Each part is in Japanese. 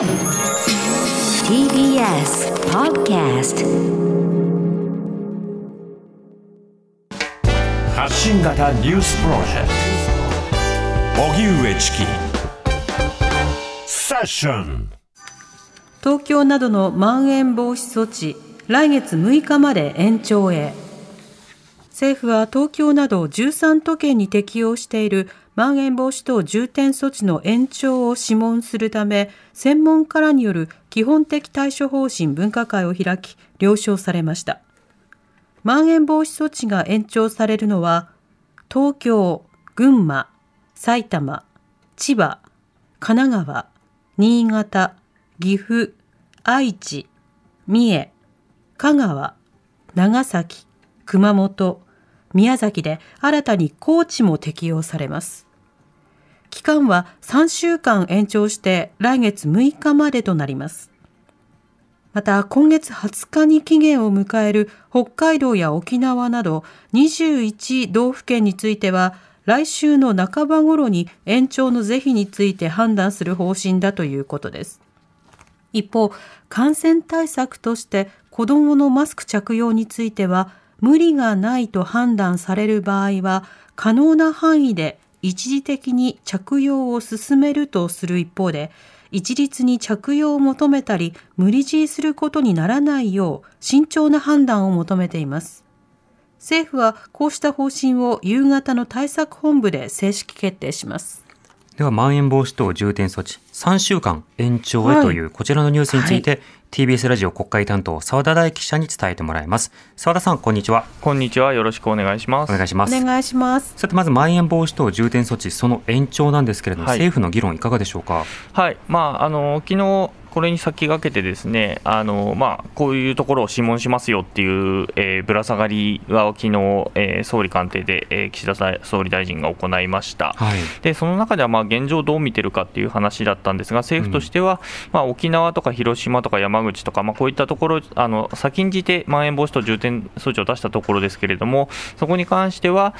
TBS Podcast 発信型ニュースプロジェクト。荻上チキ。セッション。東京などのまん延防止措置来月6日まで延長へ。政府は東京など13都県に適用しているまん延防止等重点措置の延長を諮問するため専門家らによる基本的対処方針分科会を開き了承されましたまん延防止措置が延長されるのは東京、群馬、埼玉、千葉、神奈川、新潟、岐阜、愛知、三重、香川、長崎、熊本、宮崎で新たに高知も適用されます。期間は3週間延長して来月6日までとなります。また今月20日に期限を迎える北海道や沖縄など21道府県については来週の半ば頃に延長の是非について判断する方針だということです。一方、感染対策として子どものマスク着用については無理がないと判断される場合は可能な範囲で一時的に着用を進めるとする一方で一律に着用を求めたり無理強いすることにならないよう慎重な判断を求めています。政府はこうした方針を夕方の対策本部で正式決定します。では、まん延防止等重点措置3週間延長へというこちらのニュースについて、TBS ラジオ国会担当澤田大記者に伝えてもらいます。澤田さん、こんにちは。こんにちは。よろしくお願いします。お願いします。お願いします。さて、まず、まん延防止等重点措置、その延長なんですけれども、はい政府の議論いかがでしょうか？はい。まあ、あの、昨日、これに先駆けてですね、あのまあ、こういうところを諮問しますよっていう、えーぶら下がりは昨日、えー総理官邸で、えー岸田さ総理大臣が行いました。はい。でその中ではまあ現状どう見てるかっていう話だったんですが、政府としては、まあ、沖縄とか広島とか山口とか、まあ、こういったところ、あの先んじてまん延防止等重点措置を出したところですけれども、そこに関しては、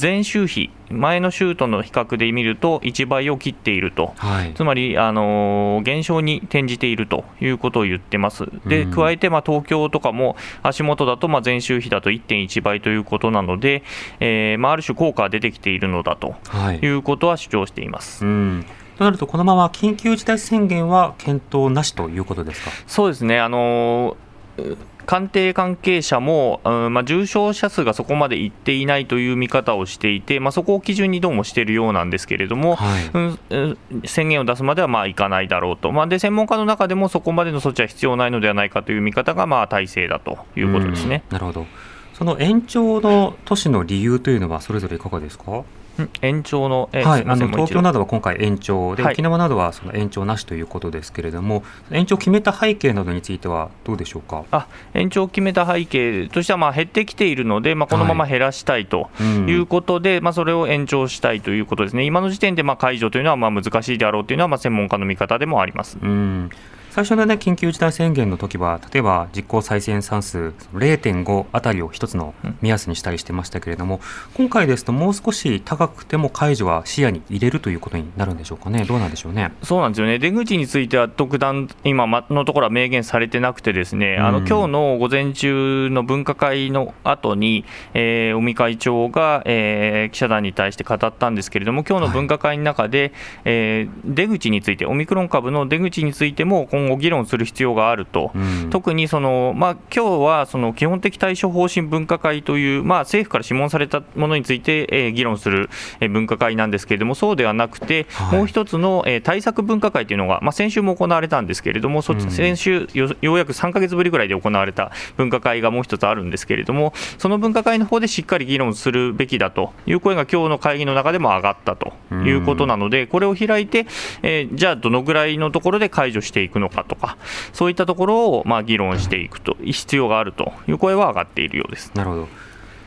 前週比、前の週との比較で見ると、1倍を切っていると。はい。つまり、あの減少に転じているということを言ってます。で、うん加えて、まあ、東京とかも足元だと、まあ、前週比だと1.1倍ということなので、えーまあ、ある種効果が出てきているのだとはい。いうことは主張しています。うん。となると、このまま緊急事態宣言は検討なしということですか？そうですね、あのー官邸関係者も、うんまあ、重症者数がそこまでいっていないという見方をしていて、まあ、そこを基準にどうもしているようなんですけれども、はい。うんうん宣言を出すまではまあいかないだろうと、まあ、で専門家の中でもそこまでの措置は必要ないのではないかという見方がまあ大勢だということですね。うんなるほど。その延長の都市の理由というのは、それぞれいかがですか？うん延長の、えはい、あの東京などは今回延長で、はい。沖縄などはその延長なしということですけれども、延長を決めた背景などについてはどうでしょうか？あ延長を決めた背景としてはまあ減ってきているので、まあ、このまま減らしたいとうん。いうことで、まあ、それを延長したいということですね、今の時点でまあ解除というのはまあ難しいであろうというのはまあ専門家の見方でもあります。うん最初の、ね、緊急事態宣言の時は、例えば実効再生産数0.5あたりを一つの目安にしたりしてましたけれども、今回ですと、もう少し高くても解除は視野に入れるということになるんでしょうかね、どうなんでしょうね。そうなんですよね、出口については特段、今のところは明言されてなくて、ですね、あのうん今日の午前中の分科会の後に、えー尾身会長が、えー記者団に対して語ったんですけれども、今日の分科会の中で、えー出口について、オミクロン株の出口についても今後、議論する必要があると。うん。特にその、まあ今日はその基本的対処方針分科会という、まあ、政府から諮問されたものについて、えー議論する、えー分科会なんですけれども、そうではなくて、はい。もう一つの、えー対策分科会というのが、まあ、先週も行われたんですけれども、そ先週よ、ようやく3か月ぶりぐらいで行われた分科会がもう一つあるんですけれども、その分科会の方でしっかり議論するべきだという声が今日の会議の中でも上がったということなので、これを開いて、えーじゃあ、どのぐらいのところで解除していくのかとか、そういったところをまあ議論していくと、必要があるという声は上がっているようです。なるほど。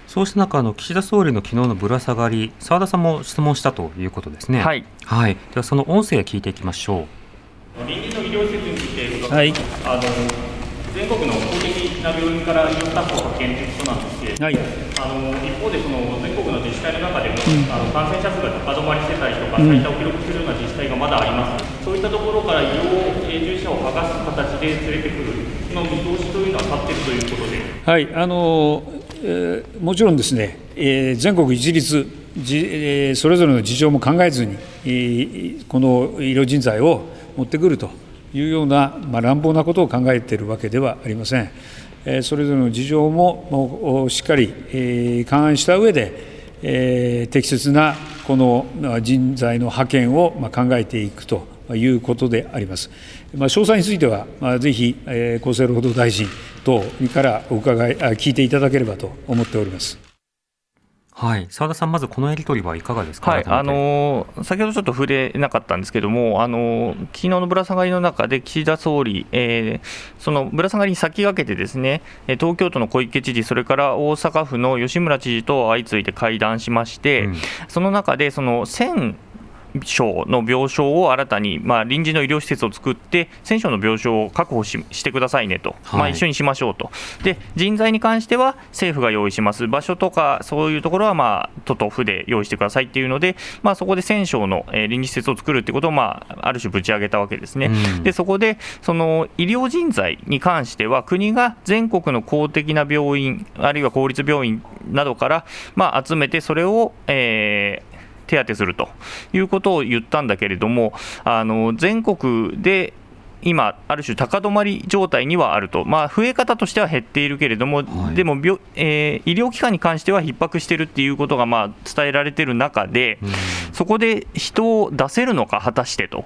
そうした中、あの岸田総理の昨日のぶら下がり、澤田さんも質問したということですね。はい。はい。では、その音声聞いていきましょ臨時の医療施設について伺はい、あの全国の公的な病院から医療スタッフを派遣ということなんですけれども、はい、あの一方でその全国の自治体の中でも、あの感染者数が高止まりしてたりとか、うん最多を記録するような自治体がまだあります、そういったところから医療従事者連れてくるの見通しというのは立っているということで。はいあのえー、もちろんですね、えー、全国一律じ、えー、それぞれの事情も考えずに、えー、この医療人材を持ってくるというような、まあ、乱暴なことを考えているわけではありません。えー、それぞれの事情ももうしっかり、えー、勘案した上で、えー、適切なこの人材の派遣をまあ考えていくということであります。まあ、詳細については、まあ、ぜひ、えー、厚生労働大臣等からお伺い聞いていただければと思っております。はい、澤田さん、まずこのやり取りはいかがですか、はい。あのー、先ほどちょっと触れなかったんですけれども、あのー、昨日のぶら下がりの中で、岸田総理、えー、そのぶら下がりに先駆けて、ですね東京都の小池知事、それから大阪府の吉村知事と相次いで会談しまして、うん、その中で、その1000床の病床を新たに、まあ、臨時の医療施設を作って、1000床の病床を確保ししてくださいねと、はい、まあ、一緒にしましょうと、で人材に関しては政府が用意します、場所とかそういうところは、まあ、都と府で用意してくださいっていうので、まあ、そこで1000床の、えー、臨時施設を作るってことを、まあ、ある種ぶち上げたわけですね。うん、でそこでその医療人材に関しては、国が全国の公的な病院、あるいは公立病院などから、まあ、集めて、それを、えー、手当てするということを言ったんだけれども、あの全国で今、ある種高止まり状態にはあると、まあ、増え方としては減っているけれども、はい、でも病、えー、医療機関に関しては逼迫しているっていうことがまあ伝えられている中で、うん、そこで人を出せるのか、果たしてと。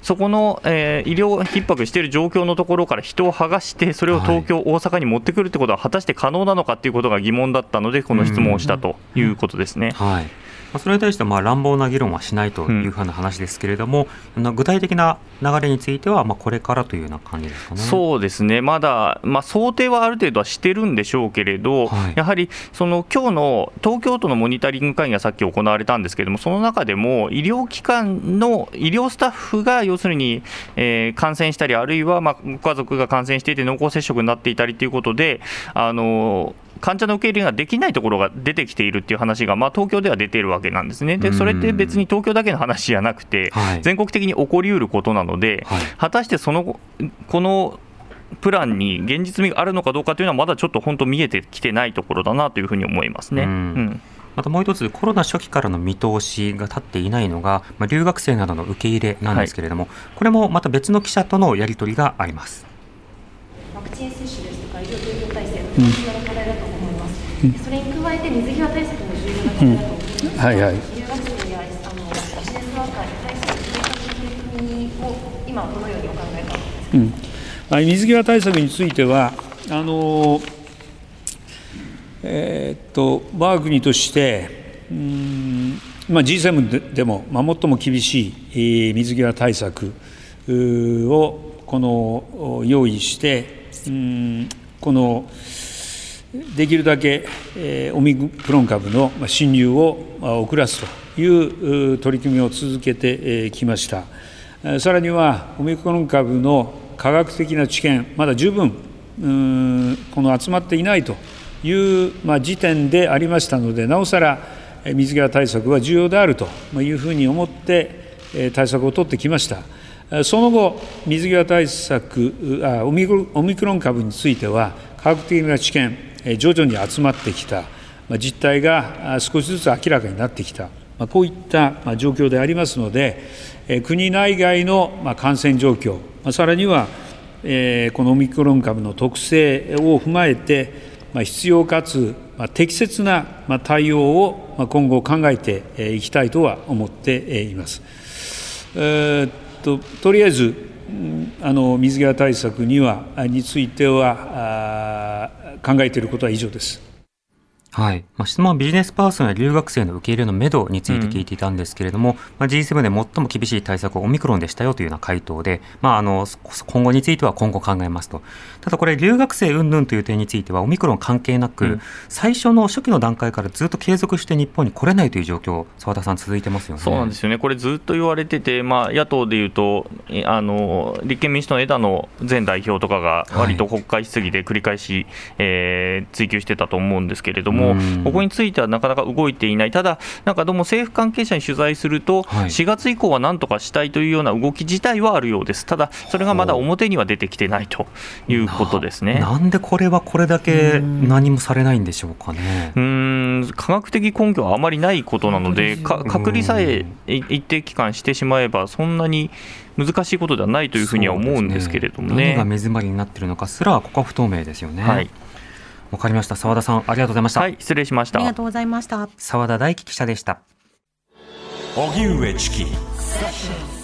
そこの、えー、医療逼迫している状況のところから人を剥がして、それを東京、はい、大阪に持ってくるってことは、果たして可能なのかということが疑問だったので、この質問をしたということですね。うんはいそれに対してまあ乱暴な議論はしないというふうな話ですけれども、うん、具体的な流れについては、まあ、これからというような感じですかね。そうですね、まだ、まあ、想定はある程度はしてるんでしょうけれど、はい、やはりその今日の東京都のモニタリング会議がさっき行われたんですけれども、その中でも医療機関の医療スタッフが要するに、えー、感染したり、あるいはまあご家族が感染していて濃厚接触になっていたりということで、あの患者の受け入れができないところが出てきているっていう話が、まあ、東京では出ているわけなんですね、でそれって別に東京だけの話じゃなくて、全国的に起こりうることなので、果たしてそのこのプランに現実味があるのかどうかというのは、まだちょっと本当、見えてきてないところだなというふうに思いますね。うん。またもう一つ、コロナ初期からの見通しが立っていないのが、まあ、留学生などの受け入れなんですけれども、はい、これもまた別の記者とのやり取りがあります。ワクチン接種ですとか、医療提供体制のそれに加えて水際対策も重要な課題だと思います、うん、はいはい、留学生やあのビジネスワーカーに対する追加の取り組みを今、どのようにお考えか、うん。まあ、水際対策については、あのえー、っと我が国として、うんまあ、G7 でも、まあ、最も厳しい水際対策をこの用意して、うんこのできるだけ、オミクロン株の侵入を遅らすという取り組みを続けてきました。さらには、オミクロン株の科学的な知見、まだ十分この集まっていないという、時点でありましたので、なおさら水際対策は重要であるというふうに思って対策を取ってきました。その後、水際対策オミクロン株については、科学的な知見、徐々に集まってきた、実態が少しずつ明らかになってきた、こういった状況でありますので、国内外の感染状況、さらにはこのオミクロン株の特性を踏まえて、必要かつ適切な対応を今後考えていきたいとは思っています。えー、ととりあえずあの水際対策にはについては考えていることは以上です。はい。まあ、質問はビジネスパーソンや留学生の受け入れのめどについて聞いていたんですけれども、うん、まあ、G7 で最も厳しい対策はオミクロンでしたよというような回答で、まあ、あの、今後については今後考えますと。ただこれ、留学生云々という点については、オミクロン関係なく、うん、最初の初期の段階からずっと継続して日本に来れないという状況、澤田さん、続いてますよね。そうなんですよね。これずっと言われてて、まあ、野党でいうと、あの、立憲民主党の枝野前代表とかが、割と国会質疑で繰り返し、はい、えー、追及してたと思うんですけれども、も、ここについてはなかなか動いていない、ただ、なんかどうも政府関係者に取材すると、はい、4月以降はなんとかしたいというような動き自体はあるようです、ただ、それがまだ表には出てきてないということですね。なんでこれはこれだけ何もされないんでしょうかね。うん。科学的根拠はあまりないことなので、隔離さえ一定期間してしまえば、そんなに難しいことではないというふうには思うんですけれどもね。ね。何が目詰まりになっているのかすら、ここは不透明ですよね。はいわかりました。澤田さん、ありがとうございました。はい、失礼しました。ありがとうございました。澤田大樹記者でした。荻上チキ。